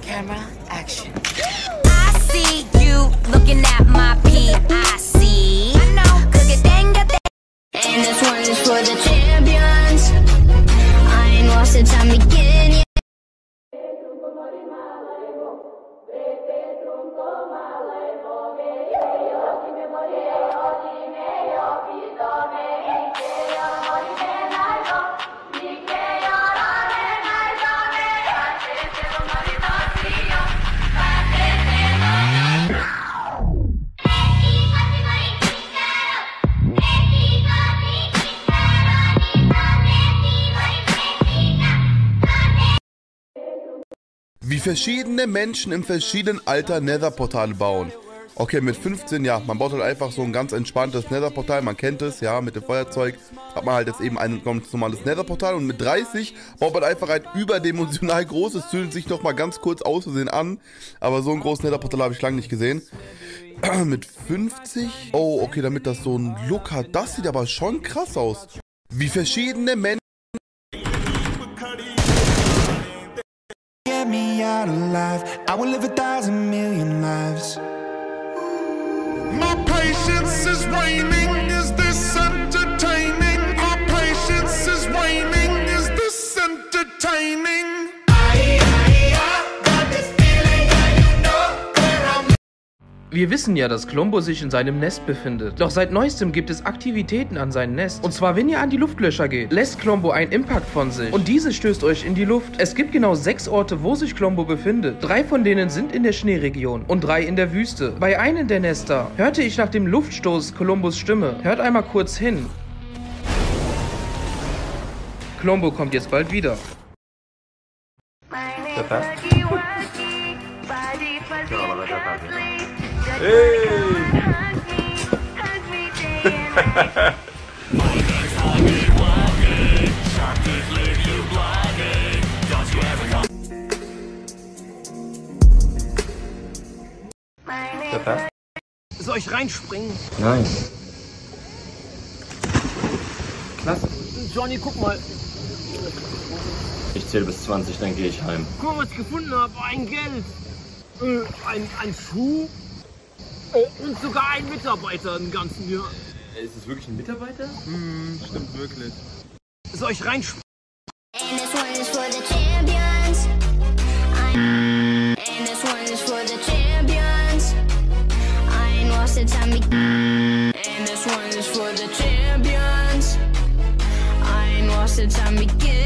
Camera, action. I see you looking at my PIC. I know, cause it dang got that. And this one is for the champions. I ain't lost the time again. Yeah. Wie verschiedene Menschen im verschiedenen Alter Nether-Portale bauen. Okay, mit 15, ja, man baut halt einfach so ein ganz entspanntes Nether-Portal, man kennt es, ja, mit dem Feuerzeug hat man halt jetzt eben ein ganz normales Nether-Portal und mit 30 baut man einfach ein überdimensional großes, zündet sich noch mal ganz kurz auszusehen an, aber so ein großes Nether-Portal habe ich lange nicht gesehen. mit 50, oh, okay, damit das so einen Look hat, das sieht aber schon krass aus. Wie verschiedene Menschen out alive. I will live a thousand million lives. My patience is waning. Is this entertaining? Wir wissen ja, dass Klombo sich in seinem Nest befindet. Doch seit neuestem gibt es Aktivitäten an seinem Nest. Und zwar, wenn ihr an die Luftlöcher geht, lässt Klombo einen Impact von sich. Und diese stößt euch in die Luft. Es gibt genau sechs Orte, wo sich Klombo befindet. Drei von denen sind in der Schneeregion und drei in der Wüste. Bei einem der Nester hörte ich nach dem Luftstoß Kolumbus Stimme. Hört einmal kurz hin. Klombo kommt jetzt bald wieder. Soll ich reinspringen? Nein. Klasse. Johnny, guck mal. Ich zähle bis 20, dann gehe ich heim. Guck mal, was ich gefunden habe. Ein Geld. Äh, ein, ein Schuh. Äh, und sogar ein Mitarbeiter im ganzen Jahr. Ist es wirklich ein Mitarbeiter? Soll ich reinspringen? And this one is for the champions. And this one is for the champions. I ain't lost the time. And this one is for the champions. I ain't lost the time again.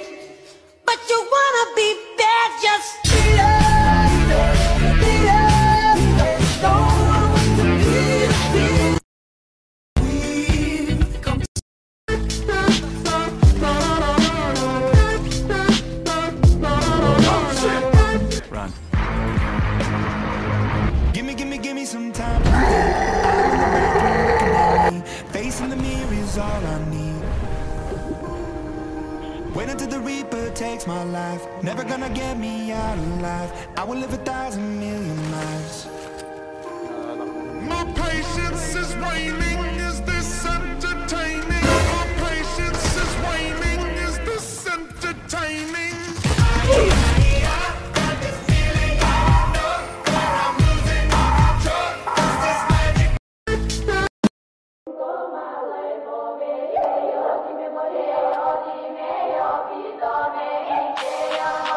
Gimme, gimme, gimme some time. Facing the mirror is all I need. Wait until the Reaper takes my life. Never gonna get me out alive. I will live a thousand million lives. My patience is waning. मुझे होली अभी तो नहीं